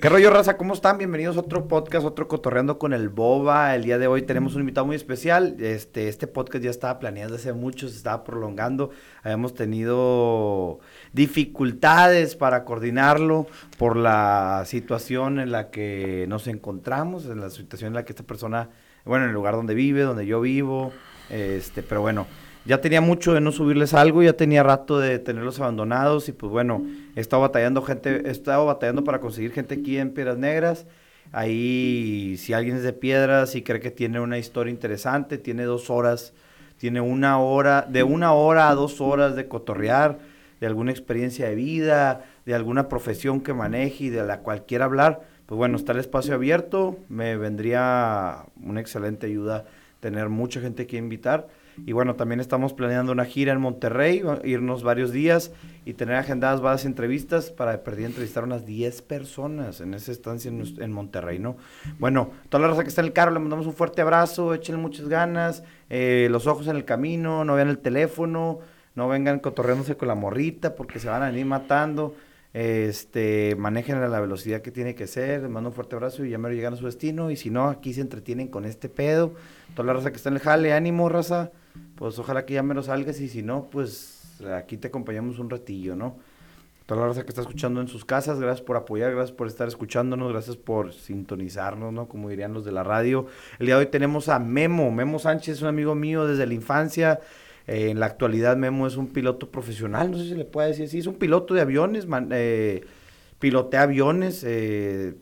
¿Qué rollo, raza? ¿Cómo están? Bienvenidos a otro podcast, otro Cotorreando con el Boba. El día de hoy tenemos un invitado muy especial. Este, este podcast ya estaba planeado hace mucho, se estaba prolongando. Habíamos tenido dificultades para coordinarlo por la situación en la que nos encontramos, en la situación en la que esta persona, bueno, en el lugar donde vive, donde yo vivo. Este, pero bueno, ya tenía mucho de no subirles algo, ya tenía rato de tenerlos abandonados y pues bueno, he estado batallando gente, he estado batallando para conseguir gente aquí en Piedras Negras. Ahí, si alguien es de Piedras y cree que tiene una historia interesante, tiene dos horas, tiene una hora, de una hora a dos horas de cotorrear, de alguna experiencia de vida, de alguna profesión que maneje y de la cual quiera hablar, pues bueno, está el espacio abierto, me vendría una excelente ayuda tener mucha gente que invitar. Y bueno, también estamos planeando una gira en Monterrey, irnos varios días y tener agendadas varias entrevistas para perder entrevistar unas 10 personas en esa estancia en, Monterrey, ¿no? Bueno, toda la raza que está en el carro, le mandamos un fuerte abrazo, échenle muchas ganas, eh, los ojos en el camino, no vean el teléfono, no vengan cotorreándose con la morrita porque se van a venir matando. Este, manejen a la velocidad que tiene que ser, les mando un fuerte abrazo y ya me llegan a su destino. Y si no, aquí se entretienen con este pedo. Toda la raza que está en el jale, ánimo, raza pues ojalá que ya menos salgas y si no, pues aquí te acompañamos un ratillo, ¿no? Toda la raza que está escuchando en sus casas, gracias por apoyar, gracias por estar escuchándonos, gracias por sintonizarnos, ¿no? Como dirían los de la radio. El día de hoy tenemos a Memo, Memo Sánchez, un amigo mío desde la infancia. Eh, en la actualidad Memo es un piloto profesional, no sé si le puede decir así, es un piloto de aviones, eh, pilotea aviones, eh,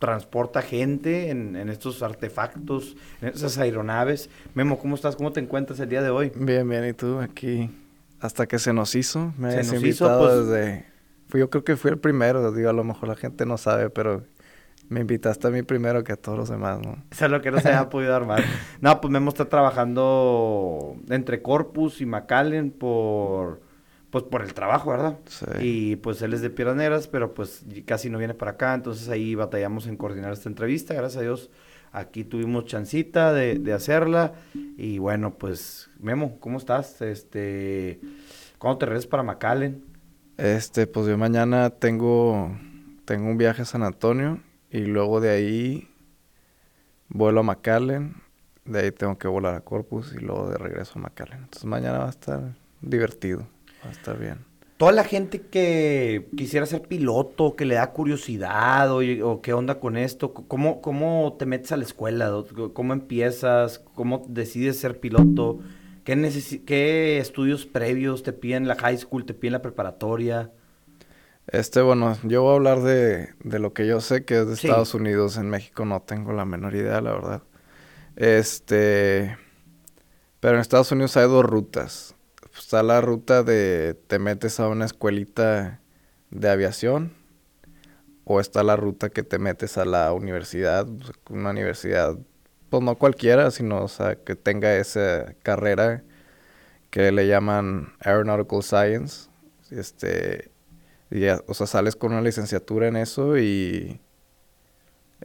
transporta gente en, estos artefactos, en esas aeronaves. Memo, ¿cómo estás? ¿Cómo te encuentras el día de hoy? Bien, bien. ¿Y tú? Aquí, hasta que se nos hizo. Me se nos hizo, pues... desde... Yo creo que fui el primero, digo, a lo mejor la gente no sabe, pero me invitaste a mí primero que a todos los demás, ¿no? Eso es lo que no se había podido armar. No, pues Memo está trabajando entre Corpus y McAllen por pues por el trabajo, ¿verdad? Sí. Y pues él es de Piedras pero pues casi no viene para acá, entonces ahí batallamos en coordinar esta entrevista, gracias a Dios aquí tuvimos chancita de, de hacerla y bueno, pues Memo, ¿cómo estás? Este, ¿cuándo te regresas para McAllen? Este, pues yo mañana tengo, tengo un viaje a San Antonio y luego de ahí vuelo a McAllen, de ahí tengo que volar a Corpus y luego de regreso a McAllen. Entonces mañana va a estar divertido. Va a estar bien. Toda la gente que quisiera ser piloto, que le da curiosidad o, qué onda con esto, ¿cómo, ¿cómo te metes a la escuela? ¿Cómo empiezas? ¿Cómo decides ser piloto? ¿Qué, ¿Qué estudios previos te piden la high school, te piden la preparatoria? Este, bueno, yo voy a hablar de, lo que yo sé que es de Estados Unidos. En México no tengo la menor idea, la verdad. Este, pero en Estados Unidos hay dos rutas está la ruta de te metes a una escuelita de aviación o está la ruta que te metes a la universidad, una universidad, pues no cualquiera, sino o sea, que tenga esa carrera que le llaman Aeronautical Science. Este, o sea, sales con una licenciatura en eso y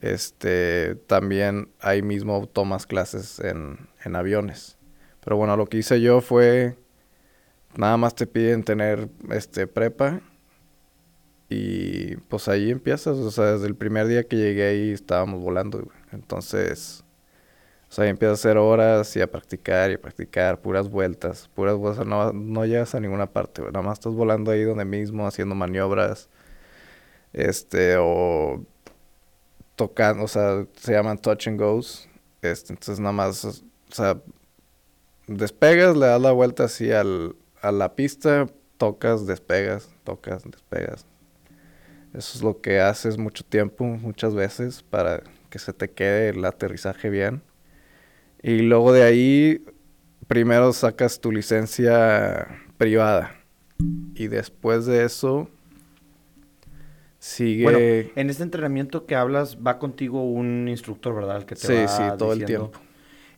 este también ahí mismo tomas clases en, en aviones. Pero bueno, lo que hice yo fue nada más te piden tener este prepa y pues ahí empiezas, o sea, desde el primer día que llegué ahí estábamos volando, Entonces, o sea, ahí empiezas a hacer horas y a practicar y a practicar, puras vueltas, puras vueltas, no, no llegas a ninguna parte, Nada más estás volando ahí donde mismo, haciendo maniobras, este, o tocando, o sea, se llaman touch and goes, este, entonces nada más, o sea, despegas, le das la vuelta así al, a la pista, tocas, despegas, tocas, despegas. Eso es lo que haces mucho tiempo, muchas veces, para que se te quede el aterrizaje bien. Y luego de ahí, primero sacas tu licencia privada. Y después de eso, sigue... Bueno, en este entrenamiento que hablas, va contigo un instructor, ¿verdad? El que te sí, sí, todo el tiempo.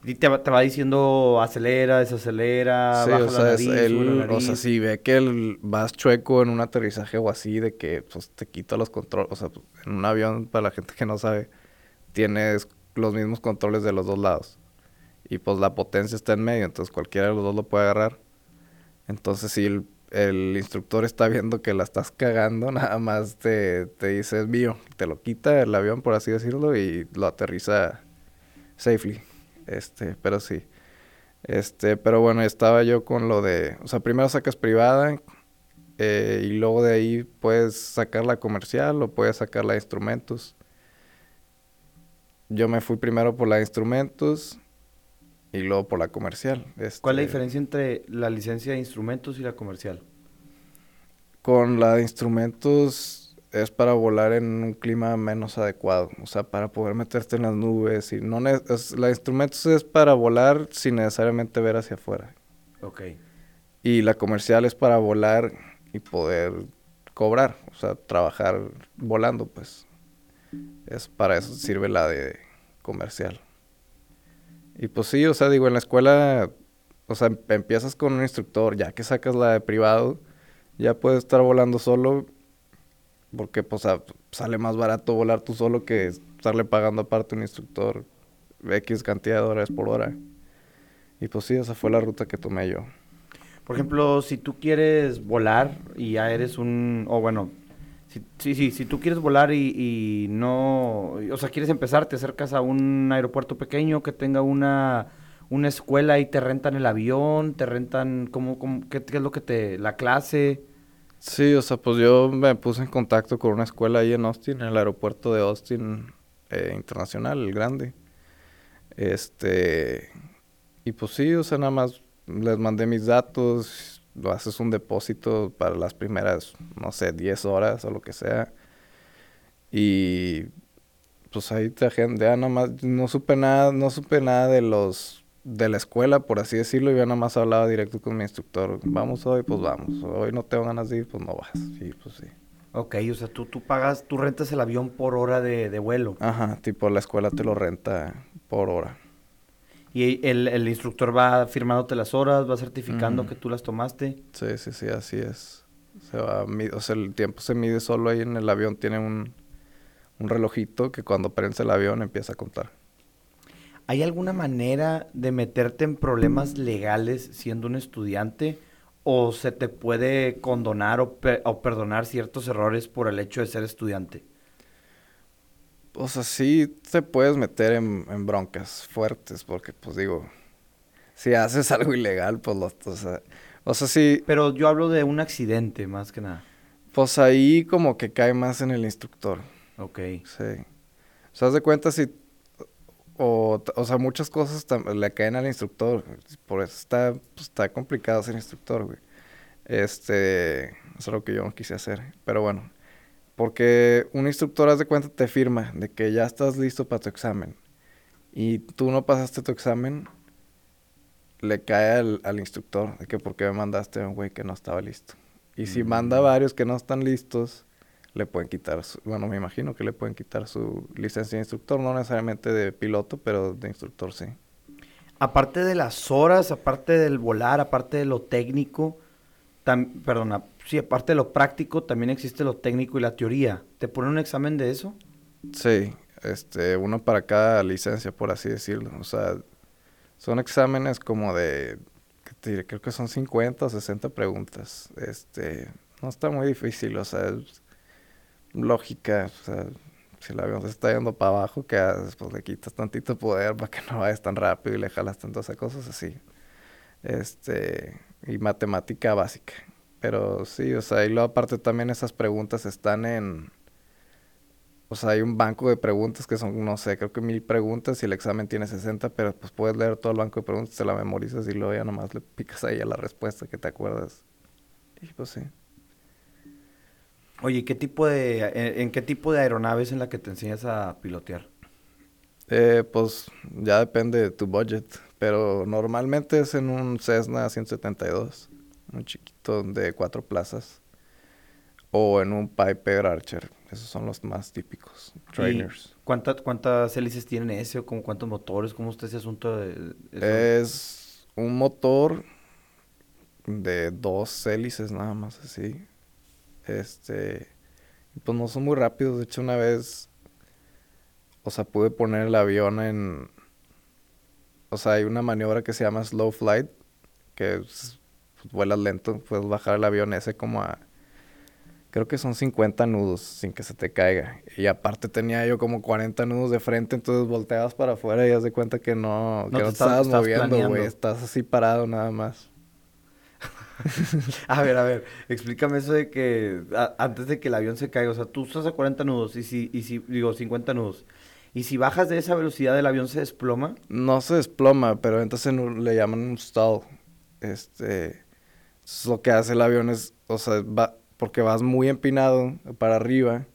Y te, va diciendo acelera, desacelera, baja o sea, la nariz, O sea, si ve que el, vas chueco en un aterrizaje o así, de que pues, te quita los controles. O sea, en un avión, para la gente que no sabe, tienes los mismos controles de los dos lados. Y pues la potencia está en medio, entonces cualquiera de los dos lo puede agarrar. Entonces, si el instructor está viendo que la estás cagando, nada más te, te dice es mío, te lo quita el avión, por así decirlo, y lo aterriza safely. Este, pero sí. Este, pero bueno, estaba yo con lo de, o sea, primero sacas privada eh, y luego de ahí puedes sacar la comercial o puedes sacar la de instrumentos. Yo me fui primero por la de instrumentos y luego por la comercial. ¿Cuál es la Este, diferencia entre la licencia de instrumentos y la comercial? Con la de instrumentos es para volar en un clima menos adecuado, o sea, para poder meterte en las nubes y no ne- es- la instrumentos es para volar sin necesariamente ver hacia afuera. Ok. Y la comercial es para volar y poder cobrar, o sea, trabajar volando, pues. Es para eso sirve la de comercial. Y pues sí, o sea, digo, en la escuela, o sea, em- empiezas con un instructor, ya que sacas la de privado, ya puedes estar volando solo, porque pues sale más barato volar tú solo que estarle pagando aparte un instructor X cantidad de dólares por hora. Y pues sí, esa fue la ruta que tomé yo. Por ejemplo, si tú quieres volar y ya eres un, o bueno, si, sí, sí, si tú quieres volar y, y no, o sea, quieres empezar, te acercas a un aeropuerto pequeño que tenga una, una escuela y te rentan el avión, te rentan, ¿cómo, cómo- qué, qué es lo que te, la clase? Sí, o sea, pues yo me puse en contacto con una escuela ahí en Austin, en el aeropuerto de Austin eh, Internacional, el grande. Este, y pues sí, o sea, nada más les mandé mis datos, lo haces un depósito para las primeras, no sé, 10 horas o lo que sea. Y pues ahí te agendan, nada más, no supe nada, no supe nada de los, de la escuela, por así decirlo, yo nada más hablaba directo con mi instructor, vamos hoy, pues vamos, hoy no tengo ganas de ir, pues no vas, y pues sí. Ok, o sea, tú, tú pagas, tú rentas el avión por hora de, de vuelo. Ajá, tipo la escuela te lo renta por hora. Y el, el instructor va firmándote las horas, va certificando que tú las tomaste. Sí, sí, sí, así es. Se va, o sea, el tiempo se mide solo ahí en el avión, tiene un, un relojito que cuando prensa el avión empieza a contar. ¿Hay alguna manera de meterte en problemas legales siendo un estudiante? ¿O se te puede condonar o, pe- o perdonar ciertos errores por el hecho de ser estudiante? O sea, sí te puedes meter en, en broncas fuertes, porque pues digo, si haces algo ilegal, pues lo, o sea, o sea, sí, Pero yo hablo de un accidente, más que nada. pues ahí como que cae más en el instructor. Ok. Sí. O sea, haz de cuenta si... O, o sea, muchas cosas le caen al instructor. Por eso está, pues, está complicado ser instructor, güey. Este... Eso es lo que yo no quise hacer. Pero bueno. Porque un instructor, haz de cuenta, te firma de que ya estás listo para tu examen. Y tú no pasaste tu examen, le cae al, al instructor de que por qué me mandaste a un güey que no estaba listo. Y si manda Mm. varios que no están listos, le pueden quitar, su- bueno, me imagino que le pueden quitar su licencia de instructor, no necesariamente de piloto, pero de instructor sí. Aparte de las horas, aparte del volar, aparte de lo técnico, tam- perdona, sí, aparte de lo práctico, también existe lo técnico y la teoría. ¿Te ponen un examen de eso? Sí, este, uno para cada licencia, por así decirlo. O sea, son exámenes como de. Creo que son 50 o 60 preguntas. Este, no está muy difícil, o sea, es lógica, o sea, si el avión se está yendo para abajo, ¿qué haces? Pues le quitas tantito poder para que no vayas tan rápido y le jalas tantas cosas así. Este, y matemática básica. Pero sí, o sea, y luego aparte también esas preguntas están en... O sea, hay un banco de preguntas que son, no sé, creo que mil preguntas y el examen tiene 60, pero pues puedes leer todo el banco de preguntas, te la memorizas y luego ya nomás le picas ahí a la respuesta que te acuerdas. Y pues sí. Oye, ¿qué tipo de, en, en qué tipo de aeronave es en la que te enseñas a pilotear? Eh, pues ya depende de tu budget, pero normalmente es en un Cessna 172, un chiquito de cuatro plazas, o en un Piper Archer, esos son los más típicos, trainers. ¿Y cuántas, cuántas hélices tienen ese o como cuántos motores? ¿Cómo está ese asunto de? Es un motor de dos hélices nada más así. Este, pues no son muy rápidos. De hecho, una vez, o sea, pude poner el avión en, o sea, hay una maniobra que se llama slow flight, que es pues, vuelas lento, puedes bajar el avión ese como a creo que son 50 nudos sin que se te caiga. Y aparte tenía yo como 40 nudos de frente, entonces volteabas para afuera y haz de cuenta que no, que no te, estabas moviendo, güey. Estás así parado nada más. a ver, a ver, explícame eso de que antes de que el avión se caiga, o sea, tú estás a 40 nudos y si, y si, digo, 50 nudos. ¿Y si bajas de esa velocidad, el avión se desploma? No se desploma, pero entonces le llaman un stall. Este, lo que hace el avión es, o sea, va, porque vas muy empinado para arriba,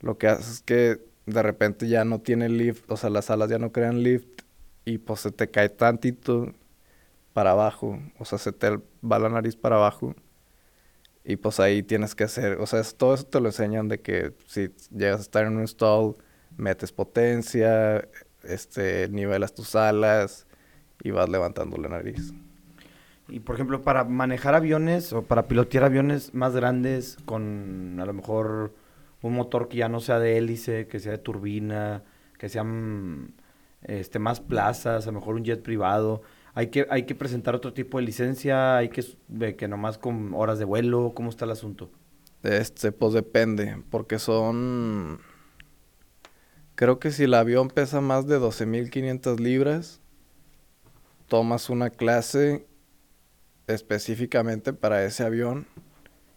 lo que hace es que de repente ya no tiene lift, o sea, las alas ya no crean lift y pues se te cae tantito para abajo, o sea, se te va la nariz para abajo y pues ahí tienes que hacer, o sea, todo eso te lo enseñan de que si llegas a estar en un stall, metes potencia, este, nivelas tus alas y vas levantando la nariz. Y por ejemplo, para manejar aviones o para pilotear aviones más grandes con a lo mejor un motor que ya no sea de hélice, que sea de turbina, que sean este, más plazas, a lo mejor un jet privado, hay que, hay que presentar otro tipo de licencia, hay que, que nomás con horas de vuelo, ¿cómo está el asunto? Este, pues depende, porque son... Creo que si el avión pesa más de 12.500 libras, tomas una clase específicamente para ese avión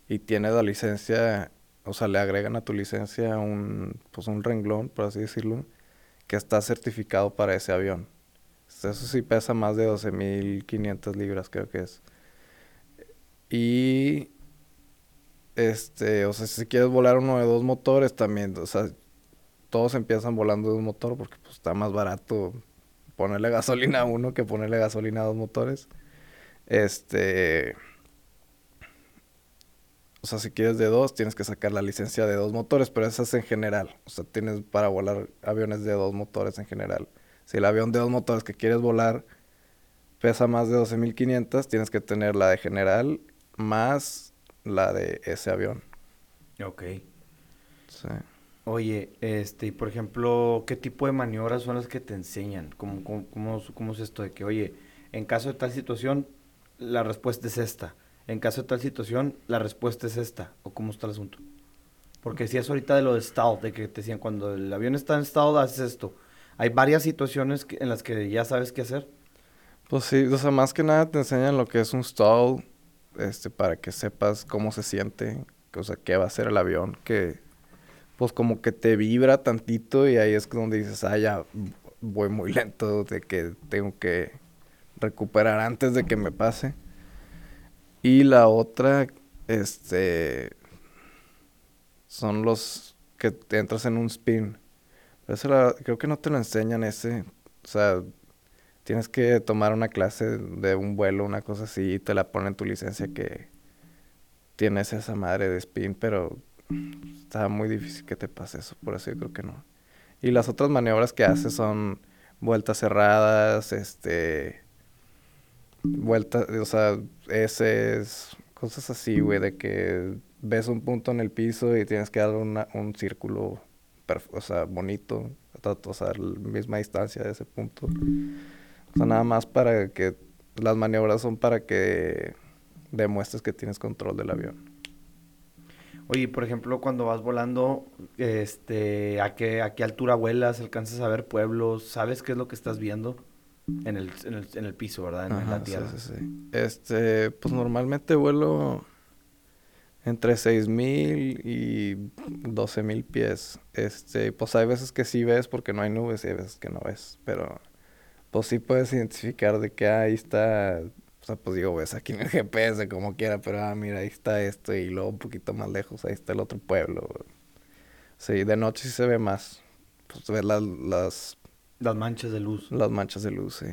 y tiene la licencia, o sea, le agregan a tu licencia un, pues un renglón, por así decirlo, que está certificado para ese avión. Eso sí pesa más de 12.500 libras, creo que es. Y, este, o sea, si quieres volar uno de dos motores también, o sea, todos empiezan volando de un motor porque pues, está más barato ponerle gasolina a uno que ponerle gasolina a dos motores. Este. O sea, si quieres de dos, tienes que sacar la licencia de dos motores, pero esa es en general. O sea, tienes para volar aviones de dos motores en general. Si el avión de dos motores que quieres volar pesa más de 12.500, tienes que tener la de general más la de ese avión. Ok. Sí. Oye, este, por ejemplo, ¿qué tipo de maniobras son las que te enseñan? ¿Cómo, cómo, cómo es esto de que, oye, en caso de tal situación, la respuesta es esta. En caso de tal situación, la respuesta es esta. ¿O cómo está el asunto? Porque si es ahorita de lo de stall, de que te decían, cuando el avión está en stall, haces esto. Hay varias situaciones en las que ya sabes qué hacer. Pues sí, o sea, más que nada te enseñan lo que es un stall, este, para que sepas cómo se siente, o sea, qué va a hacer el avión, que pues como que te vibra tantito y ahí es donde dices, ah, ya voy muy lento, de que tengo que recuperar antes de que me pase. Y la otra, este, son los que te entras en un spin. Eso creo que no te lo enseñan ese. O sea, tienes que tomar una clase de un vuelo, una cosa así, y te la ponen en tu licencia que tienes esa madre de spin, pero está muy difícil que te pase eso, por eso yo creo que no. Y las otras maniobras que haces son vueltas cerradas, este, vueltas, o sea, ese cosas así, güey, de que ves un punto en el piso y tienes que dar un círculo, o sea, bonito, o sea, la misma distancia de ese punto. O sea, nada más para que las maniobras son para que demuestres que tienes control del avión. Oye, por ejemplo, cuando vas volando, este, ¿a qué, a qué altura vuelas? ¿Alcanzas a ver pueblos? ¿Sabes qué es lo que estás viendo? En el, en el, en el piso, ¿verdad? En, la tierra. Sí, sí, Este, pues normalmente vuelo entre 6.000 y 12.000 pies. Este, pues hay veces que sí ves porque no hay nubes y hay veces que no ves. Pero, pues sí puedes identificar de que ahí está... O sea, pues digo, ves aquí en el GPS como quiera, pero ah, mira, ahí está esto y luego un poquito más lejos, ahí está el otro pueblo. Sí, de noche sí se ve más. Pues ves las, las las manchas de luz. Las manchas de luz, sí.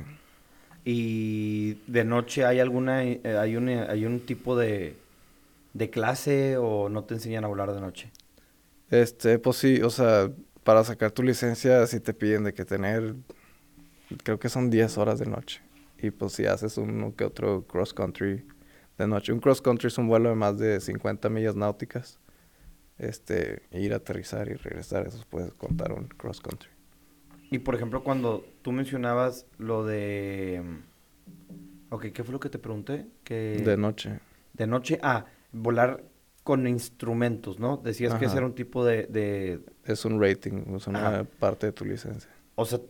¿Y de noche hay alguna, eh, hay, un, hay un tipo de, de clase o no te enseñan a volar de noche? Este, pues sí, o sea, para sacar tu licencia sí te piden de que tener, creo que son 10 horas de noche. Y pues si haces uno que otro cross country de noche. Un cross country es un vuelo de más de 50 millas náuticas. Este, ir a aterrizar y regresar, eso puedes contar un cross country. Y por ejemplo, cuando tú mencionabas lo de Ok, ¿qué fue lo que te pregunté? Que... De noche. De noche, ah, volar con instrumentos, ¿no? Decías que ese era un tipo de, de... Es un rating, es una Ajá. parte de tu licencia. O sea,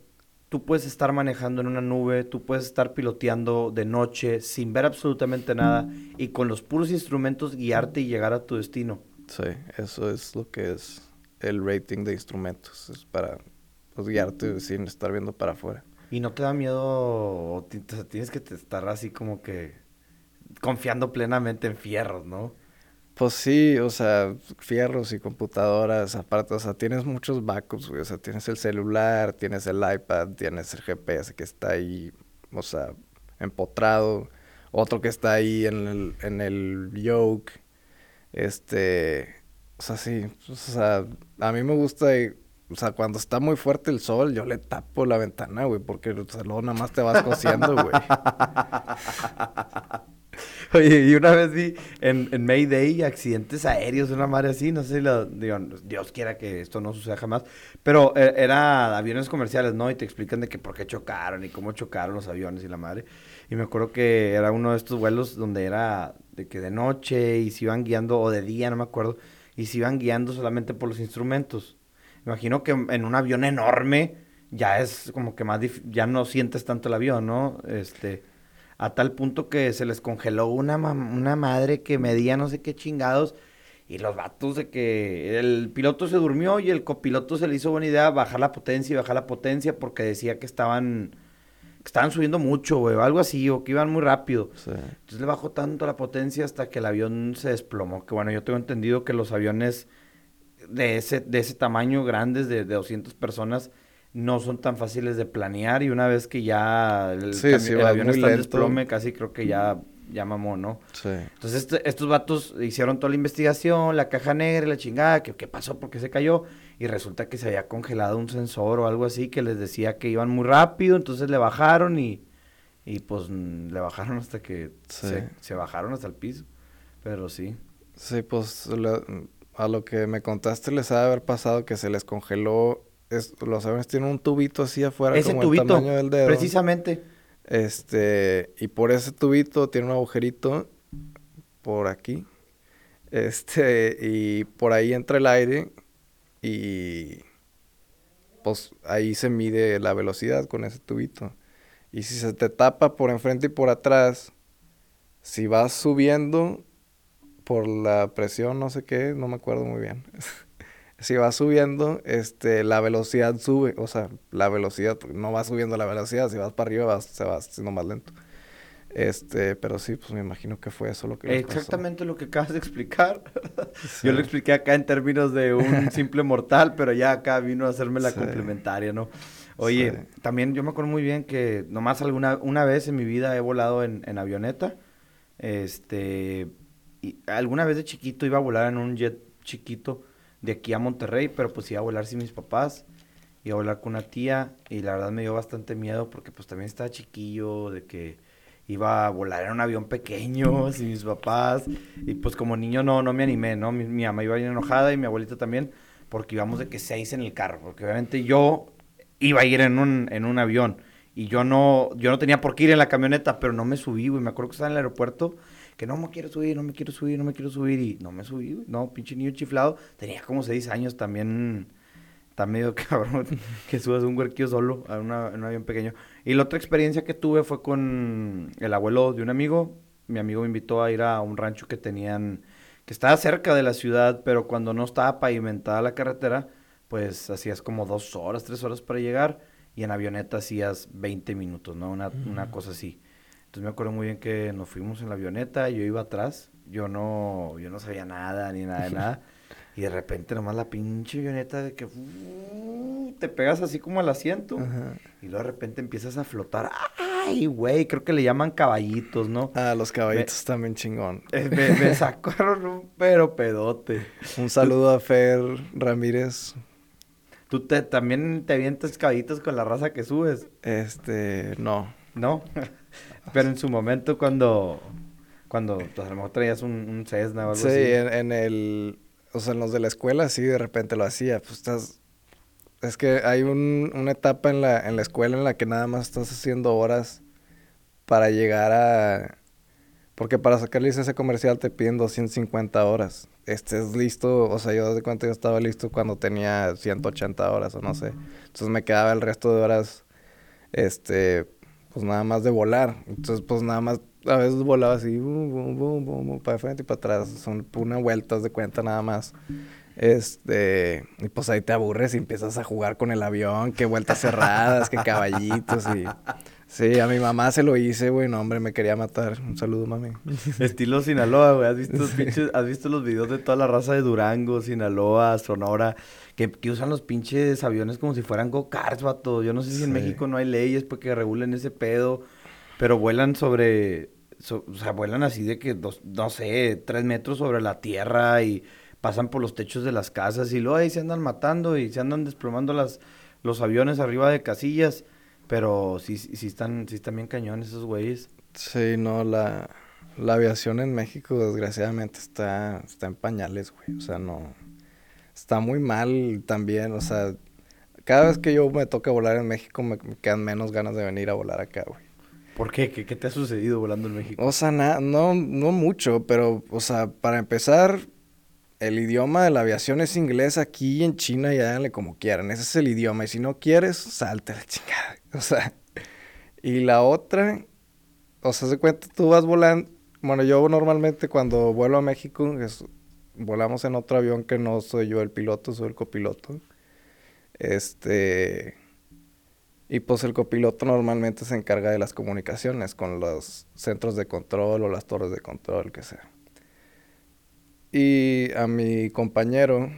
tú puedes estar manejando en una nube, tú puedes estar piloteando de noche sin ver absolutamente nada y con los puros instrumentos guiarte y llegar a tu destino. Sí, eso es lo que es el rating de instrumentos. Es para pues, guiarte sin estar viendo para afuera. ¿Y no te da miedo o tienes que estar así como que confiando plenamente en fierros, ¿no? Pues sí, o sea, fierros y computadoras, aparte, o sea, tienes muchos backups, güey. O sea, tienes el celular, tienes el iPad, tienes el GPS que está ahí, o sea, empotrado. Otro que está ahí en el, en el yoke. Este, o sea, sí, o sea, a mí me gusta, o sea, cuando está muy fuerte el sol, yo le tapo la ventana, güey, porque o sea, luego nada más te vas cociendo, güey. Oye, y una vez vi en, en Mayday accidentes aéreos, una madre así, no sé si lo, digo, Dios quiera que esto no suceda jamás, pero eh, era aviones comerciales, ¿no? Y te explican de que por qué chocaron y cómo chocaron los aviones y la madre. Y me acuerdo que era uno de estos vuelos donde era de que de noche y se iban guiando, o de día, no me acuerdo, y se iban guiando solamente por los instrumentos. Me imagino que en un avión enorme ya es como que más, ya no sientes tanto el avión, ¿no? Este... A tal punto que se les congeló una, una madre que medía no sé qué chingados. Y los vatos de que el piloto se durmió y el copiloto se le hizo buena idea bajar la potencia y bajar la potencia porque decía que estaban, que estaban subiendo mucho, güey, o algo así, o que iban muy rápido. Sí. Entonces le bajó tanto la potencia hasta que el avión se desplomó. Que bueno, yo tengo entendido que los aviones de ese, de ese tamaño, grandes, de, de 200 personas, no son tan fáciles de planear. Y una vez que ya el, Sí, avión está en desplome, casi creo que ya, ya mamó, ¿no? Sí. Entonces este- estos vatos hicieron toda la investigación, la caja negra y la chingada, que qué pasó, por qué se cayó. Y resulta que se había congelado un sensor o algo así que les decía que iban muy rápido, entonces le bajaron y, y pues le bajaron hasta que Sí. se, se bajaron hasta el piso. Pero sí. Sí, pues la- a lo que me contaste les ha de haber pasado que se les congeló. Es- los aviones tienen un tubito así afuera Ese como tubito, el tamaño del dedo. precisamente. Este, y por ese tubito tiene un agujerito por aquí. Este, y por ahí entra el aire y pues ahí se mide la velocidad con ese tubito. Y si se te tapa por enfrente y por atrás, si vas subiendo por la presión, no sé qué, no me acuerdo muy bien. si vas subiendo, este, la velocidad sube, o sea, la velocidad, porque no va subiendo la velocidad, si vas para arriba vas, se va haciendo más lento. Este, pero sí, pues me imagino que fue eso lo que pasó. Exactamente lo que acabas de explicar. Sí. Yo lo expliqué acá en términos de un simple mortal, pero ya acá vino a hacerme la Sí. complementaria, ¿no? Oye, Sí. también yo me acuerdo muy bien que nomás alguna una vez en mi vida he volado en, en avioneta. Este, y alguna vez de chiquito iba a volar en un jet chiquito de aquí a Monterrey, pero pues iba a volar sin mis papás. Iba a volar con una tía y la verdad me dio bastante miedo porque pues también estaba chiquillo, de que iba a volar en un avión pequeño sin mis papás. Y pues como niño no, no me animé, ¿no? Mi, mi mamá iba bien enojada y mi abuelita también, porque íbamos de que seis en el carro. Porque obviamente yo iba a ir en un, en un avión. Y yo no, yo no tenía por qué ir en la camioneta, pero no me subí, güey. Me acuerdo que estaba en el aeropuerto, que no me quiero subir, no me quiero subir, no me quiero subir. Y no me subí, güey. No, pinche niño chiflado. Tenía como seis años también. Está medio cabrón que subas un huerquillo solo a una- en un avión pequeño. Y la otra experiencia que tuve fue con el abuelo de un amigo. Mi amigo me invitó a ir a un rancho que tenían, que estaba cerca de la ciudad, pero cuando no estaba pavimentada la carretera, pues hacías como dos horas, tres horas para llegar. Y en avioneta hacías 20 minutos, ¿no? Una, una cosa así. Entonces me acuerdo muy bien que nos fuimos en la avioneta, yo iba atrás, yo no, yo no sabía nada, ni nada de nada. Y de repente nomás la pinche avioneta de que uh, te pegas así como al asiento. Ajá. Y luego de repente empiezas a flotar. Ay, güey, creo que le llaman caballitos, ¿no? Ah, los caballitos también chingón. Eh, me, me sacaron un pero pedote. Un saludo a Fer Ramírez. Tú te, también te avientas caballitos con la raza que subes, Este, no. ¿no? pero en su momento cuando, cuando pues, a lo mejor traías un, un Cessna o algo Sí, así. en, en el, o sea, en los de la escuela sí de repente lo hacía. Pues estás, es que hay un, una etapa en la, en la escuela en la que nada más estás haciendo horas para llegar a... Porque para sacar licencia comercial te piden 250 horas. Estés listo, o sea, yo de cuenta yo estaba listo cuando tenía 180 horas o no sé. Entonces me quedaba el resto de horas, este, pues nada más de volar. Entonces pues nada más, a veces volaba así, bum, bum, bum, para frente y para atrás. Son una vueltas de cuenta nada más. Este, y pues ahí te aburres y empiezas a jugar con el avión, que vueltas cerradas, que caballitos y... Sí, a mi mamá se lo hice, güey, no, hombre, me quería matar. Un saludo, mami. Estilo Sinaloa, güey, ¿has visto los pinches, has visto los videos de toda la raza de Durango, Sinaloa, Sonora, que, que usan los pinches aviones como si fueran go-karts, vato. Yo no sé si en México no hay leyes porque regulen ese pedo, pero vuelan sobre, o sea, vuelan así de que, dos, no sé, tres metros sobre la tierra y pasan por los techos de las casas y luego ahí se andan matando y se andan desplomando las, los aviones arriba de casillas. Pero sí, sí están, sí están bien cañones esos güeyes. Sí, no, la, la aviación en México desgraciadamente está, está en pañales, güey. O sea, no. Está muy mal también, o sea, cada vez que yo me toca volar en México me, quedan menos ganas de venir a volar acá, güey. ¿Por qué? qué? ¿Qué, te ha sucedido volando en México? O sea, no, no mucho, pero, o sea, para empezar, el idioma de la aviación es inglés aquí en China y háganle como quieran. Ese es el idioma. Y si no quieres, salte la chingada. O sea, y la otra, o sea, se cuenta, tú vas volando. Bueno, yo normalmente cuando vuelo a México, volamos en otro avión que no soy yo el piloto, soy el copiloto. Este. Y pues el copiloto normalmente se encarga de las comunicaciones con los centros de control o las torres de control, que sea. Y a mi compañero,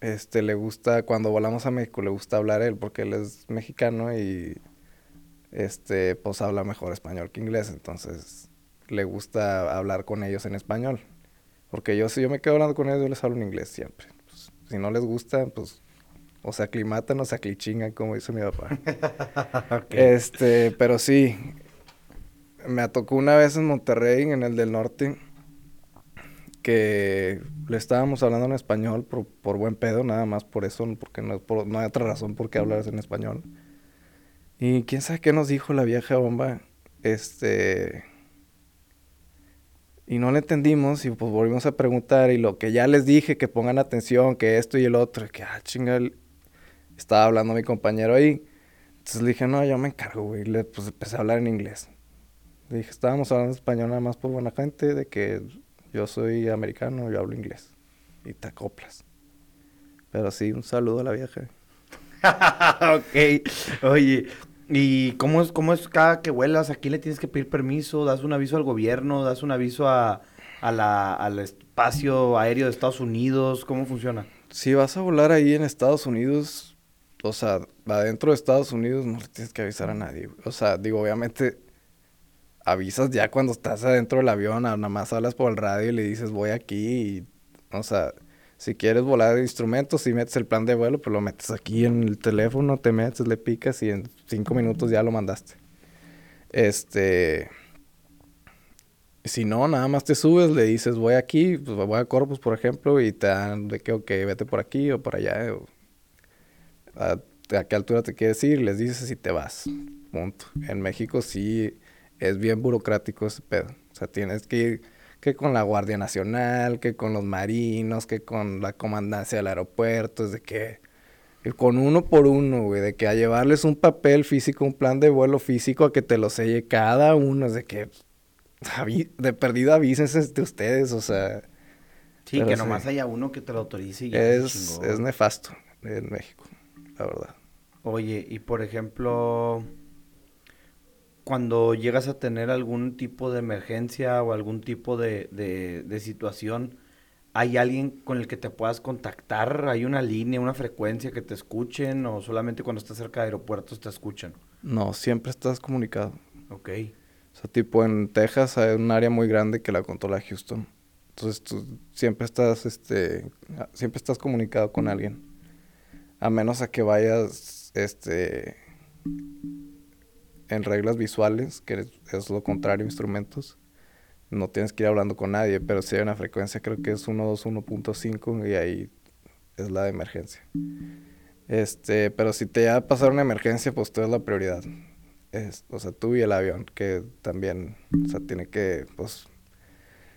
este, le gusta, cuando volamos a México, le gusta hablar él, porque él es mexicano y, este, pues habla mejor español que inglés, entonces le gusta hablar con ellos en español. Porque yo, si yo me quedo hablando con ellos, yo les hablo en inglés siempre. Pues, si no les gusta, pues, o se aclimatan o se aclichingan, como dice mi papá. Este, pero sí, me tocó una vez en Monterrey, en el del norte, que le estábamos hablando en español por, buen pedo, nada más por eso, porque no, no hay otra razón por qué hablar en español. Y quién sabe qué nos dijo la vieja bomba, este... Y no le entendimos y pues volvimos a preguntar y lo que ya les dije, que pongan atención, que esto y el otro, que ah, chinga, estaba hablando mi compañero ahí. Entonces le dije, no, yo me encargo, güey. Le, pues empecé a hablar en inglés. Le dije, estábamos hablando español nada más por buena gente, de que yo soy americano, yo hablo inglés. Y te acoplas. Pero sí, un saludo a la vieja. ok. Oye, ¿y cómo es, cómo es cada que vuelas? ¿Aquí le tienes que pedir permiso? ¿Das un aviso al gobierno? ¿Das un aviso a, la, al espacio aéreo de Estados Unidos? ¿Cómo funciona? Si vas a volar ahí en Estados Unidos, o sea, adentro de Estados Unidos no le tienes que avisar a nadie. O sea, digo, obviamente avisas ya cuando estás adentro del avión, nada más hablas por el radio y le dices voy aquí o sea, si quieres volar instrumentos, si metes el plan de vuelo, pues lo metes aquí en el teléfono, te metes, le picas y en cinco minutos ya lo mandaste. Este, si no, nada más te subes, le dices voy aquí, pues voy a Corpus, por ejemplo, y te dan de que, ok, vete por aquí o por allá, a, a qué altura te quieres ir, les dices y te vas. Punto. En México sí es bien burocrático ese pedo. O sea, tienes que ir que con la Guardia Nacional, que con los marinos, que con la comandancia del aeropuerto, es de que con uno por uno, güey, de que a llevarles un papel físico, un plan de vuelo físico a que te lo selle cada uno, es de que de perdido avísense de ustedes, o sea. Sí, que nomás haya uno que te lo autorice y es, es nefasto en México, la verdad. Oye, y por ejemplo, cuando llegas a tener algún tipo de emergencia o algún tipo de, de, situación, ¿hay alguien con el que te puedas contactar? ¿Hay una línea, una frecuencia que te escuchen o solamente cuando estás cerca de aeropuertos te escuchan? No, siempre estás comunicado. Ok. O sea, tipo en Texas hay un área muy grande que la controla Houston. Entonces tú siempre estás, este, siempre estás comunicado con alguien. A menos a que vayas, este, en reglas visuales, que es lo contrario instrumentos, no tienes que ir hablando con nadie, pero si hay una frecuencia creo que es 1.2.1.5 y ahí es la de emergencia. Este, pero si te va a pasar una emergencia, pues tú es la prioridad. Es, o sea, tú y el avión, que también, o sea, tiene que, pues,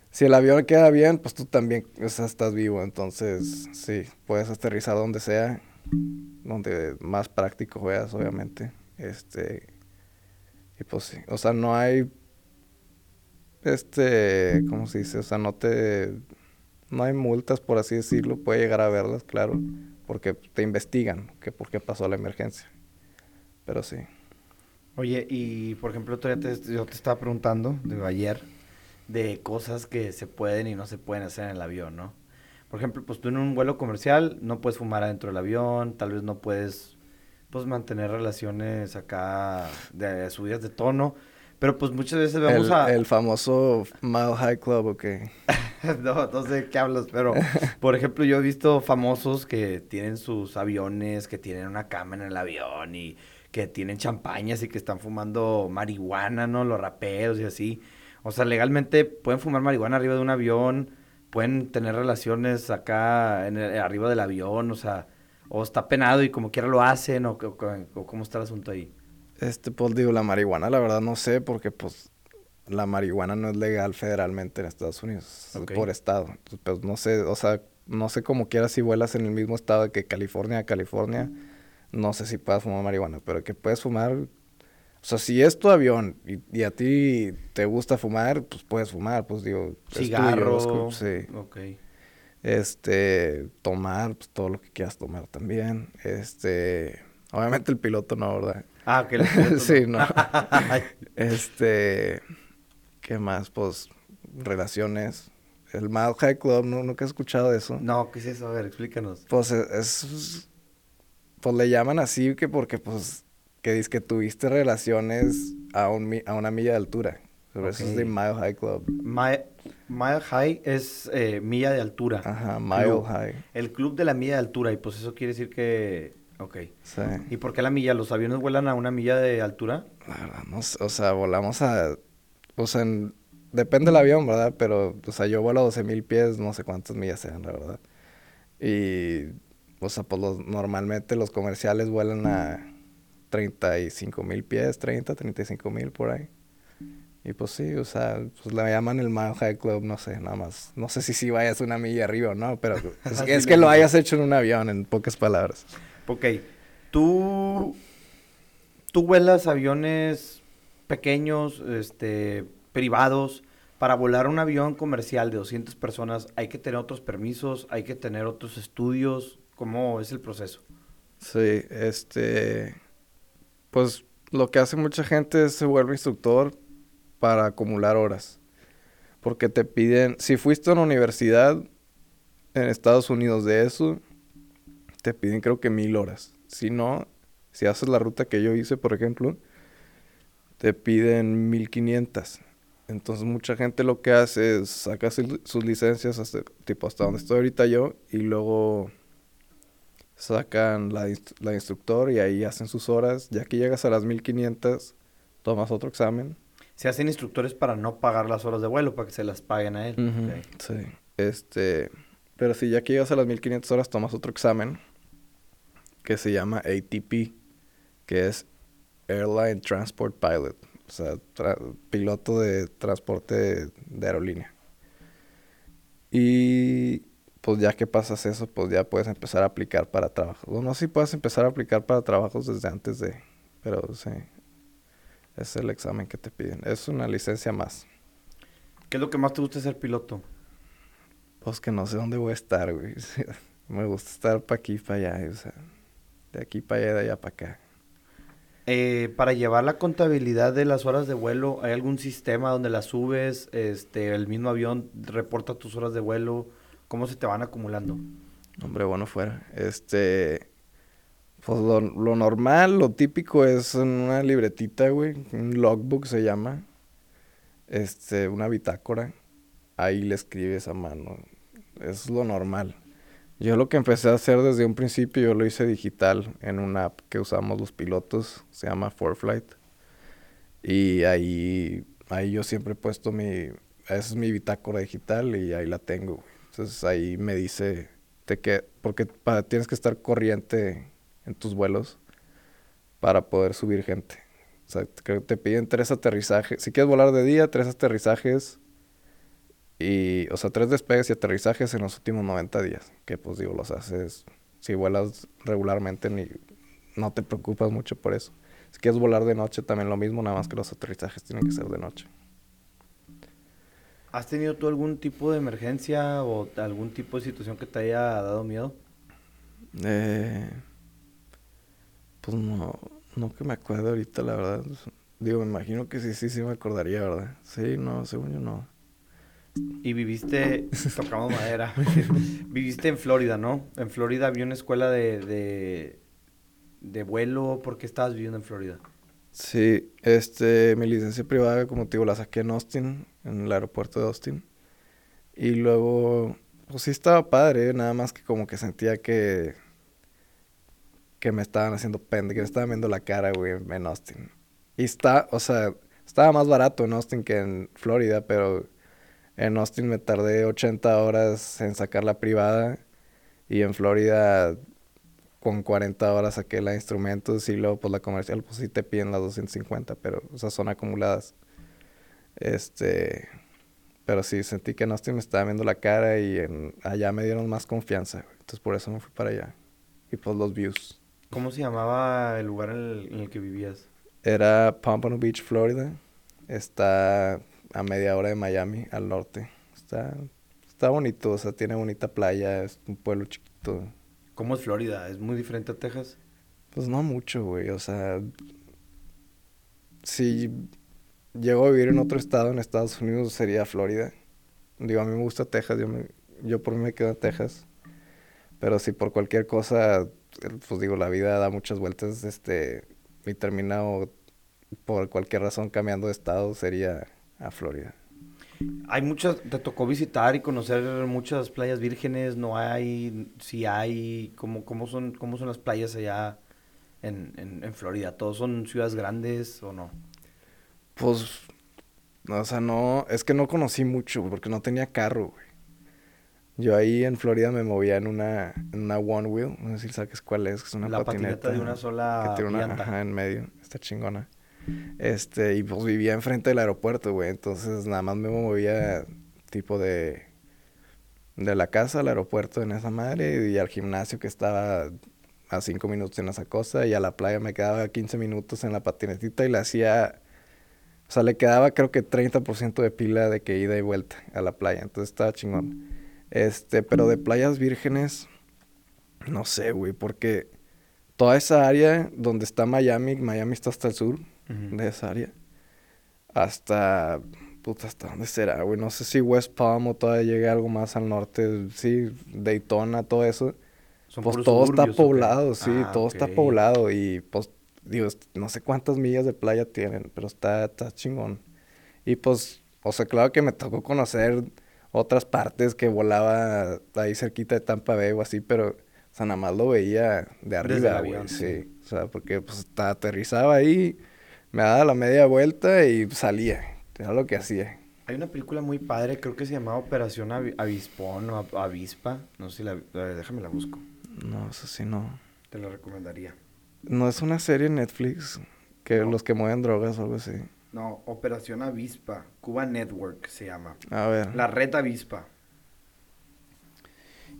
si el avión queda bien, pues tú también, o sea, estás vivo, entonces, sí, puedes aterrizar donde sea, donde más práctico veas, obviamente, este, y pues sí, o sea, no hay, este, ¿cómo se dice? O sea, no te, no hay multas, por así decirlo, puede llegar a verlas, claro, porque te investigan que por qué pasó la emergencia, pero sí. Oye, y por ejemplo, te, yo te estaba preguntando, digo, ayer, de cosas que se pueden y no se pueden hacer en el avión, ¿no? Por ejemplo, pues tú en un vuelo comercial no puedes fumar adentro del avión, tal vez no puedes, pues, mantener relaciones acá de subidas de tono, pero pues muchas veces vamos el, a... El famoso Mile High Club, ¿o qué? no, no sé qué hablas, pero por ejemplo yo he visto famosos que tienen sus aviones, que tienen una cama en el avión y que tienen champañas y que están fumando marihuana, ¿no? Los raperos y así. O sea, legalmente pueden fumar marihuana arriba de un avión, pueden tener relaciones acá en arriba del avión, o sea, o está penado y como quiera lo hacen, o, cómo está el asunto ahí. Este, pues digo, la marihuana, la verdad no sé, porque pues la marihuana no es legal federalmente en Estados Unidos, por estado. pues no sé, o sea, no sé cómo quiera si vuelas en el mismo estado que California a California no sé si puedas fumar marihuana, pero que puedes fumar. O sea, si es tu avión y, a ti te gusta fumar, pues puedes fumar, pues digo. Cigarro. sí. Ok. Este, tomar, pues todo lo que quieras tomar también. Este, obviamente el piloto no, ¿verdad? Ah, que el piloto Sí, no. este, ¿qué más? Pues relaciones. El Mad High Club, ¿no? ¿nunca has escuchado eso? No, ¿qué es eso? A ver, explícanos. Pues es pues le llaman así que porque pues que dices que tuviste relaciones a, un, a una milla de altura. Eso es de Mile High Club. Mile, High es eh, milla de altura. Ajá, Mile High. El club de la milla de altura. Y pues eso quiere decir que... Ok. Sí. ¿Y por qué la milla? ¿Los aviones vuelan a una milla de altura? La verdad, no sé. O sea, volamos a... O sea, depende del avión, ¿verdad? Pero, o sea, yo vuelo a 12 mil pies, no sé cuántas millas sean, la verdad. Y o sea, pues los, normalmente los comerciales vuelan a 35 mil pies, 30, 35 mil por ahí. Y pues sí, o sea, pues le llaman el Mile High Club, no sé, nada más. No sé si sí vayas una milla arriba o no, pero es, es que lo hayas hecho en un avión, en pocas palabras. Ok, tú, tú vuelas aviones pequeños, este, privados. Para volar un avión comercial de 200 personas hay que tener otros permisos, hay que tener otros estudios. ¿Cómo es el proceso? Sí, este, pues lo que hace mucha gente es se vuelve instructor para acumular horas. Porque te piden, si fuiste a una universidad en Estados Unidos de eso, te piden creo que mil horas. Si no, si haces la ruta que yo hice, por ejemplo, te piden mil quinientas. Entonces mucha gente lo que hace es sacar sus licencias hasta, tipo hasta donde estoy ahorita yo y luego sacan la, la instructor y ahí hacen sus horas. Ya que llegas a las 1500, tomas otro examen. Se hacen instructores para no pagar las horas de vuelo, para que se las paguen a él. Sí. Este, pero si ya que llegas a las 1500 horas, tomas otro examen que se llama ATP, que es Airline Transport Pilot, o sea, piloto de transporte de aerolínea. Y pues ya que pasas eso, pues ya puedes empezar a aplicar para trabajos. Bueno, sí puedes empezar a aplicar para trabajos desde antes de, pero sí, es el examen que te piden. Es una licencia más. ¿Qué es lo que más te gusta ser piloto? Pues que no sé dónde voy a estar, güey. Me gusta estar para aquí, para allá, o sea, de aquí para allá, de allá para acá. Eh, para llevar la contabilidad de las horas de vuelo, ¿hay algún sistema donde las subes? Este, el mismo avión reporta tus horas de vuelo ¿Cómo se te van acumulando? Hombre, bueno, fuera. Este. Pues lo, normal, lo típico es en una libretita, güey. Un logbook se llama. Este, una bitácora. Ahí le escribes a mano. Es lo normal. Yo lo que empecé a hacer desde un principio, yo lo hice digital en una app que usamos los pilotos. Se llama ForFlight. Y ahí, ahí yo siempre he puesto mi... Esa es mi bitácora digital y ahí la tengo, entonces ahí me dice de que, porque tienes que estar corriente en tus vuelos para poder subir gente. O sea, creo que te piden tres aterrizajes. Si quieres volar de día, tres aterrizajes. Y, o sea, tres despegues y aterrizajes en los últimos 90 días. Que pues digo, los haces. Si vuelas regularmente, ni, no te preocupas mucho por eso. Si quieres volar de noche, también lo mismo, nada más que los aterrizajes tienen que ser de noche. ¿Has tenido tú algún tipo de emergencia o algún tipo de situación que te haya dado miedo? Eh, pues no, no que me acuerde ahorita, la verdad. Digo, me imagino que sí, sí, sí me acordaría, ¿verdad? Sí, no, según yo no. Y viviste, tocamos madera, viviste en Florida, ¿no? En Florida había una escuela de, de, de vuelo, ¿por qué estabas viviendo en Florida? Sí, este, mi licencia privada, como te digo, la saqué en Austin, en el aeropuerto de Austin. Y luego, pues sí estaba padre, nada más que como que sentía que que me estaban haciendo pende, que me estaban viendo la cara, güey, en Austin. Y está, o sea, estaba más barato en Austin que en Florida, pero en Austin me tardé 80 horas en sacar la privada y en Florida con 40 horas saqué la instrumentos y luego pues la comercial pues sí te piden las 250, pero o sea, son acumuladas. Este, pero sí sentí que en Austin me estaba viendo la cara y en, allá me dieron más confianza, entonces por eso me fui para allá. Y pues los views. ¿Cómo se llamaba el lugar en el, que vivías? Era Pompano Beach, Florida. Está a media hora de Miami, al norte. Está, está bonito, o sea, tiene bonita playa, es un pueblo chiquito. ¿Cómo es Florida? ¿Es muy diferente a Texas? Pues no mucho, güey, o sea... Si llego a vivir en otro estado en Estados Unidos sería Florida. Digo, a mí me gusta Texas, yo, me, yo por mí me quedo en Texas. Pero si por cualquier cosa pues digo, la vida da muchas vueltas, este, y terminado por cualquier razón cambiando de estado, sería a Florida. Hay muchas, te tocó visitar y conocer muchas playas vírgenes, no hay, si hay, ¿cómo, cómo, son, cómo son las playas allá en, en, en Florida? ¿Todos son ciudades grandes o no? Pues, o sea, no, es que no conocí mucho porque no tenía carro, güey. Yo ahí en Florida me movía en una, en una one wheel, no sé si sabes cuál es, es una la patineta, de una sola que tiene una ajá, en medio, está chingona. Este, y pues vivía enfrente del aeropuerto, güey, entonces nada más me movía tipo de de la casa al aeropuerto en esa madre y al gimnasio que estaba a cinco minutos en esa cosa y a la playa me quedaba 15 minutos en la patinetita y le hacía, o sea, le quedaba creo que 30% de pila de que ida y vuelta a la playa, entonces estaba chingón. Este, pero de playas vírgenes, no sé, güey, porque toda esa área donde está Miami, Miami está hasta el sur de esa área, hasta, puta, ¿hasta dónde será, güey? No sé si West Palm o todavía llega algo más al norte, sí, Daytona, todo eso. pues todo está poblado, sí, ah, todo está poblado y pues, digo, no sé cuántas millas de playa tienen, pero está, está chingón. Y pues, o sea, claro que me tocó conocer otras partes que volaba ahí cerquita de Tampa Bay o así, pero, o sea, nada más lo veía de arriba, güey. Sí. O sea, porque pues aterrizaba ahí, me daba la media vuelta y salía. Era lo que hacía. Hay una película muy padre, creo que se llamaba Operación Avispón o Avispa. No sé si la... déjame la busco. No, eso sí no. Te la recomendaría. No es una serie en Netflix que los que mueven drogas o algo así. No, Operación Avispa. Cuba Network se llama. A ver. La red Avispa.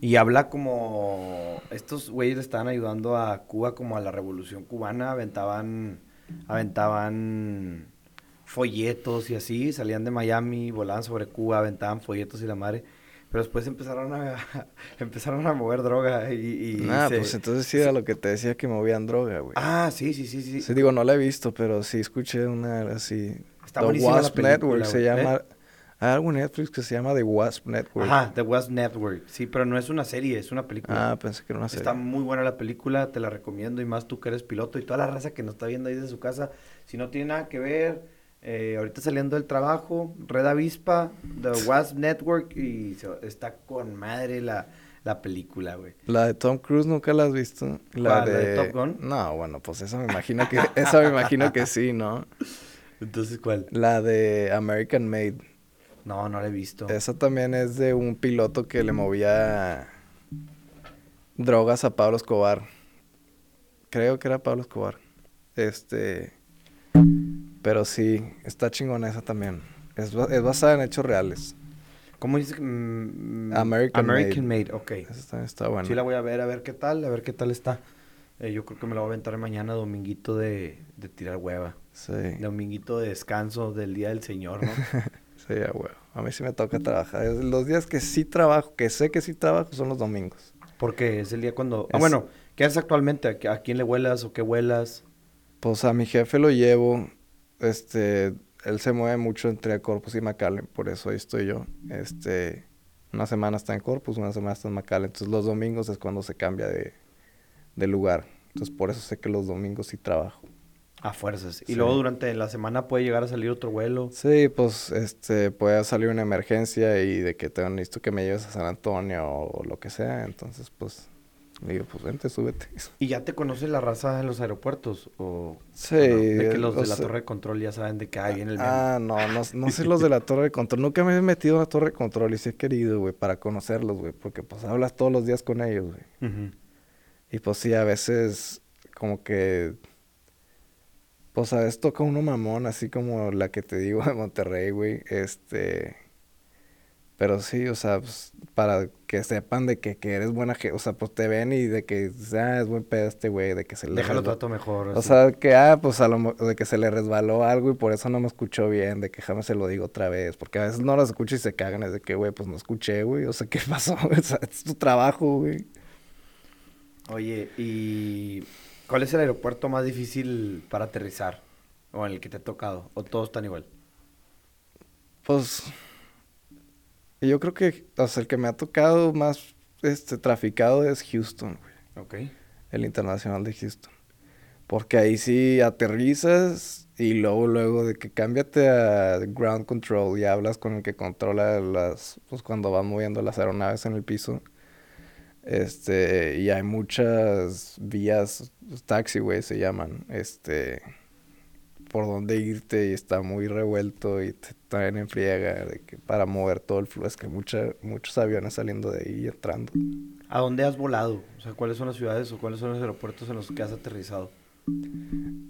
Y habla como... Estos güeyes estaban ayudando a Cuba como a la revolución cubana. Aventaban... Aventaban folletos y así. Salían de Miami, volaban sobre Cuba, aventaban folletos y la madre. Pero después empezaron a, empezaron a mover droga y... y ah, pues entonces sí era lo que te decía que movían droga, güey. Ah, sí, sí, sí, sí. Sí, digo, no la he visto, pero sí escuché una así... Está The Wasp Network se llama... ¿eh? Hay algo en Netflix que se llama The Wasp Network. Ajá, The Wasp Network. Sí, pero no es una serie, es una película. Ah, pensé que era una serie. Está muy buena la película, te la recomiendo. Y más tú que eres piloto y toda la raza que nos está viendo ahí de su casa. Si no tiene nada que ver eh, ahorita saliendo del trabajo, Red Avispa, The Wasp Network y está con madre la, la película, güey. La de Tom Cruise nunca la has visto. La, de... Top Gun. No, bueno, pues esa me imagino que esa me imagino que sí, ¿no? Entonces, ¿cuál? La de American Made. No, no la he visto. Esa también es de un piloto que le movía drogas a Pablo Escobar. Creo que era Pablo Escobar. Este Pero sí, está chingona esa también. Es, es basada en hechos reales. ¿Cómo dices? Mm, American American Made. ok. Esa también está buena. Sí la voy a ver, a ver qué tal, a ver qué tal está. Eh, yo creo que me la voy a aventar mañana, dominguito de, de tirar hueva. Sí. Dominguito de descanso del Día del Señor, ¿no? Sí, a huevo. A mí sí me toca trabajar. Los días que sí trabajo, que sé que sí trabajo, son los domingos. Porque es el día cuando... Ah, Es- bueno, ¿qué haces actualmente? ¿A, a quién le huelas o qué huelas? Pues a mi jefe lo llevo. Este, él se mueve mucho entre Corpus y McAllen, por eso ahí estoy yo. Este, una semana está en Corpus, una semana está en McAllen. Entonces los domingos es cuando se cambia de, de lugar. Entonces por eso sé que los domingos sí trabajo. A fuerzas. Y Sí. luego durante la semana puede llegar a salir otro vuelo. Sí, pues este, puede salir una emergencia y de que te necesito que me lleves a San Antonio o lo que sea. Entonces, pues, le digo, pues vente, súbete. ¿Y ya te conoce la raza en los aeropuertos? ¿O Sí. o no? De que los de la sea- torre de control ya saben de que ahí viene el. Ah, no, no, no sé los de la torre de control. Nunca me he metido a la torre de control y sí he querido, güey, para conocerlos, güey. Porque pues hablas todos los días con ellos, güey. Y pues sí, a veces como que... Pues a veces toca uno mamón, así como la que te digo de Monterrey, güey. Este... Pero sí, o sea, pues, para que sepan de que, que eres buena gente. O sea, pues te ven y de que, ah, es buen pedo este güey, de que se le... Déjalo trato mejor. o así. sea, que, ah, pues a lo de que se le resbaló algo y por eso no me escuchó bien, de que jamás se lo digo otra vez, porque a veces no las escucho y se cagan, es de que, güey, pues no escuché, güey, o sea, ¿qué pasó? O sea, es tu trabajo, güey. Oye, ¿y cuál es el aeropuerto más difícil para aterrizar? ¿O en el que te ha tocado? ¿O todos están igual? Pues, yo creo que, o sea, el que me ha tocado más, este, traficado es Houston, güey, Ok. el internacional de Houston. Porque ahí sí aterrizas y luego, luego de que cámbiate a ground control y hablas con el que controla las, pues cuando van moviendo las aeronaves en el piso. Este, y hay muchas vías, taxiways se llaman, este, por donde irte y está muy revuelto y te traen en friega de que para mover todo el flujo. Es que mucha, muchos aviones saliendo de ahí y entrando. ¿A dónde has volado? O sea, ¿cuáles son las ciudades o cuáles son los aeropuertos en los que has aterrizado?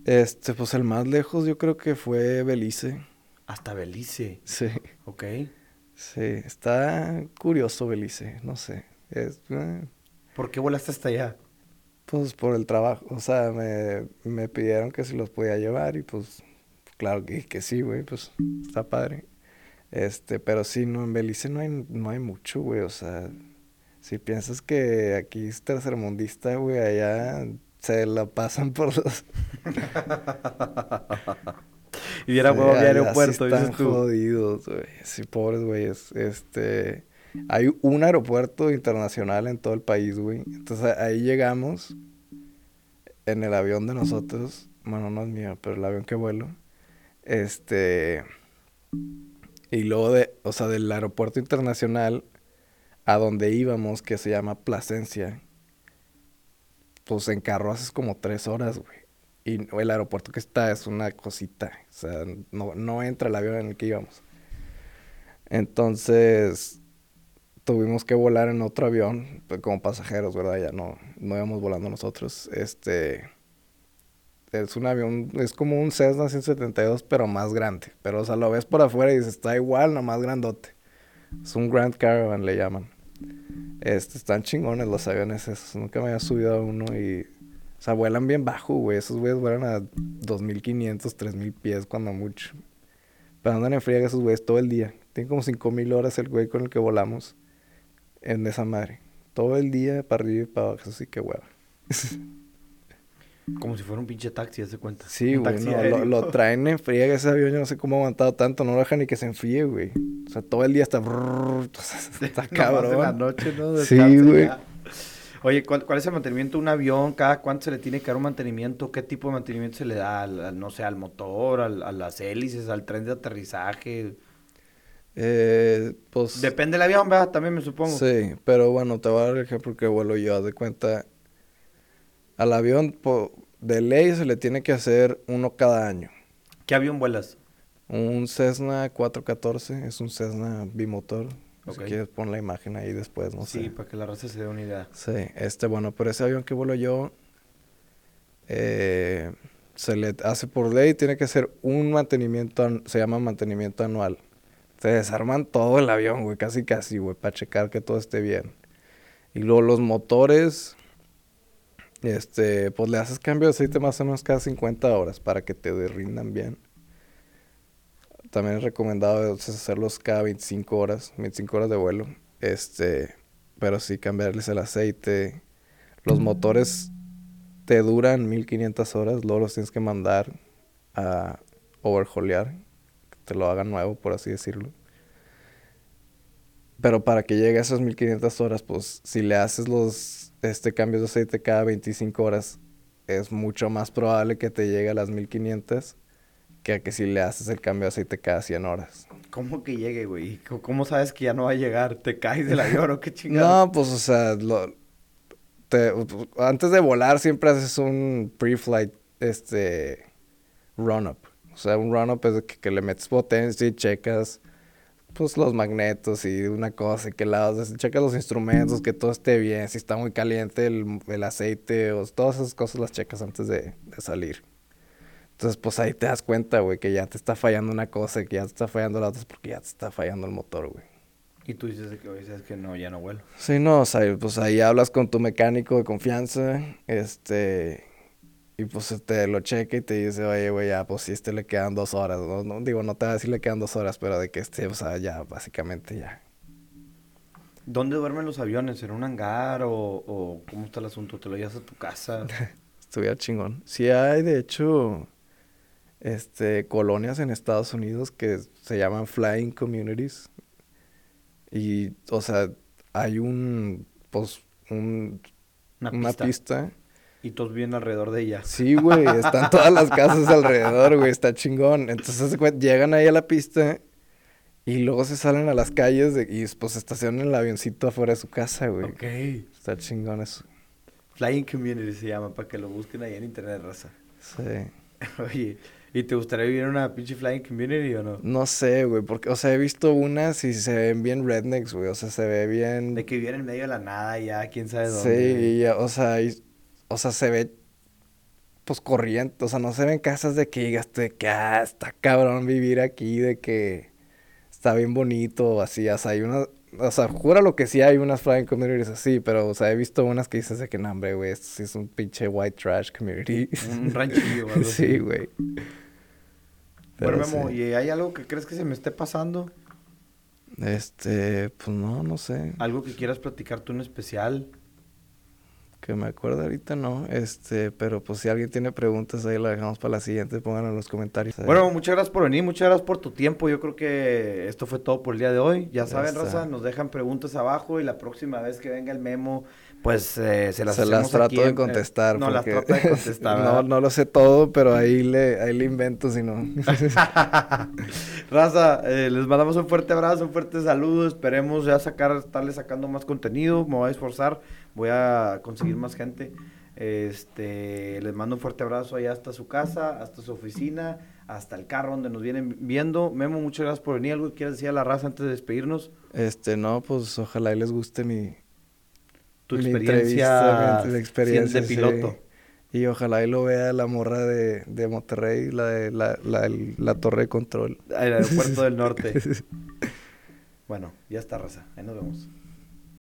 Este, pues el más lejos yo creo que fue Belice. Hasta Belice. Sí, Ok. sí, está curioso Belice, no sé. Es, eh, ¿Por qué volaste hasta allá? Pues por el trabajo, o sea, me, me pidieron que si los podía llevar y pues claro que, que sí, güey, pues está padre. Este, pero sí, no, en Belice no hay, no hay mucho, güey, o sea, si piensas que aquí es tercermundista, güey, allá se la pasan por los... Y era Sí, huevo, sí aeropuerto, están dices tú. jodidos, güey. Sí, pobres güeyes. Este, hay un aeropuerto internacional en todo el país, güey. Entonces ahí llegamos en el avión de nosotros. Bueno, no es mío, pero el avión que vuelo. Este, y luego de, o sea, del aeropuerto internacional a donde íbamos, que se llama Plasencia, pues en carro haces como tres horas, güey. Y el aeropuerto que está es una cosita. O sea, no, no entra el avión en el que íbamos. Entonces, tuvimos que volar en otro avión, pues, como pasajeros, ¿verdad? Ya no, no íbamos volando nosotros. Este, es un avión, es como un Cessna 172, pero más grande. Pero, o sea, lo ves por afuera y dices, está igual, nomás grandote. Es un Grand Caravan, le llaman. Este, están chingones los aviones esos. Nunca me había subido a uno y... O sea, vuelan bien bajo, güey. Esos güeyes vuelan a 2500, 3000 pies cuando mucho. Pero andan en friega esos güeyes todo el día. Tienen como 5000 horas el güey con el que volamos en esa madre. Todo el día para arriba y para abajo. Eso sí que hueva. Como si fuera un pinche taxi, haz de cuenta. Sí, güey. No, lo, traen en friega ese avión. Yo no sé cómo ha aguantado tanto. No lo deja ni que se enfríe, güey. O sea, todo el día está... Está cabrón. en la noche, ¿no? Sí, güey. Oye, ¿cuál, cuál es el mantenimiento de un avión? ¿Cada cuánto se le tiene que dar un mantenimiento? ¿Qué tipo de mantenimiento se le da? Al, al, no sé, al motor, al- a las hélices, al tren de aterrizaje. Eh, pues... Depende del avión, ¿verdad? También me supongo. Sí, pero bueno, te voy a dar el ejemplo que vuelo yo. Haz de cuenta, al avión po- de ley se le tiene que hacer uno cada año. ¿Qué avión vuelas? Un Cessna 414 es un Cessna bimotor. Ok. Si quieres pon la imagen ahí después, no sí, sé. para que la raza se dé una idea. Sí, este, bueno, pero ese avión que vuelo yo, eh, se le hace por ley, tiene que ser un mantenimiento, an- se llama mantenimiento anual. Te desarman todo el avión, güey, casi casi, güey, para checar que todo esté bien. Y luego los motores, este, pues le haces cambio de aceite más o menos cada 50 horas para que te rindan bien. También es recomendado veces hacerlos cada 25 horas, 25 horas de vuelo. Este, pero sí cambiarles el aceite. Los motores te duran 1500 horas, luego los tienes que mandar a overhaulear, que te lo hagan nuevo, por así decirlo. Pero para que llegue a esas 1500 horas, pues si le haces los este cambios de aceite cada 25 horas, es mucho más probable que te llegue a las 1500 que a que si le haces el cambio de aceite cada 100 horas. ¿Cómo que llegue, güey? ¿Cómo- ¿Cómo sabes que ya no va a llegar? ¿Te caes del avión o qué chingado? No, pues o sea, lo- te- antes de volar siempre haces un pre-flight este run-up. O sea, un run-up es que, que le metes potencia y checas pues los magnetos y una cosa y que lados, checas los instrumentos, que todo esté bien, si está muy caliente el, el aceite o todas esas cosas las checas antes de, de salir. Entonces, pues ahí te das cuenta, güey, que ya te está fallando una cosa que ya te está fallando la otra porque ya te está fallando el motor, güey. Y tú dices que, sabes que no, ya no vuelo. Sí, no, o sea, pues ahí hablas con tu mecánico de confianza, este, y pues te lo checa y te dice, oye, güey, ya, pues si este le quedan dos horas, ¿no? No, digo, no te va a decir le quedan dos horas, pero de que este, o sea, ya, básicamente ya. ¿Dónde duermen los aviones? ¿En un hangar o, o cómo está el asunto? ¿Te lo llevas a tu casa? Estuviera chingón. Sí hay, de hecho, este, colonias en Estados Unidos que se llaman flying communities. Y, o sea, hay un, pues, un, Una una pista. pista. Y todos viven alrededor de ella. Sí, güey, están todas las casas alrededor, güey, está chingón. Entonces, llegan ahí a la pista y luego se salen a las calles de- y pues estacionan el avioncito afuera de su casa, güey. Ok. Está chingón eso. Flying Community se llama, para que lo busquen ahí en internet, raza. Sí. Oye, ¿y te gustaría vivir en una pinche Flying Community o no? No sé, güey, porque, o sea, he visto unas y se ven bien rednecks, güey, o sea, se ve bien... De que vivir en medio de la nada ya, quién sabe Sí, dónde. y ya, o sea, y- o sea, se ve, pues, corriente, o sea, no se ven casas de que digas tú de que, ah, está cabrón vivir aquí, de que está bien bonito, o así, o sea, hay una, o sea, jura lo que sí hay unas flying communities así, pero, o sea, he visto unas que dices de que, no, hombre, güey, esto sí es un pinche white trash community. Un ranchillo algo. Sí, güey. Bueno, Pero Memo, sí. ¿y hay algo que crees que se me esté pasando? Este, pues no, no sé. ¿Algo que quieras platicar tú en especial? Que me acuerdo ahorita no, este, pero pues si alguien tiene preguntas ahí la dejamos para la siguiente, pónganlo en los comentarios. Bueno, muchas gracias por venir, muchas gracias por tu tiempo. Yo creo que esto fue todo por el día de hoy. Ya Ya saben, está. Raza, nos dejan preguntas abajo y la próxima vez que venga el memo, pues eh, se las Se las trato aquí de en- eh, contestar. no, las trato de contestar. no, no lo sé todo, pero ahí le, ahí le invento si no. Raza, eh, les mandamos un fuerte abrazo, un fuerte saludo. Esperemos ya sacar, estarle sacando más contenido. Me voy a esforzar, voy a conseguir más gente. Este, les mando un fuerte abrazo allá hasta su casa, hasta su oficina, hasta el carro donde nos vienen viendo. Memo, muchas gracias por venir. ¿Algo que quieras decir a la raza antes de despedirnos? Este, no, pues ojalá y les guste mi, Tu mi experiencia, mi- de sí. piloto. Y ojalá y lo vea la morra de, de Monterrey, la de la, la, el- la torre de control. Al aeropuerto del norte. Bueno, ya está, raza. Ahí nos vemos.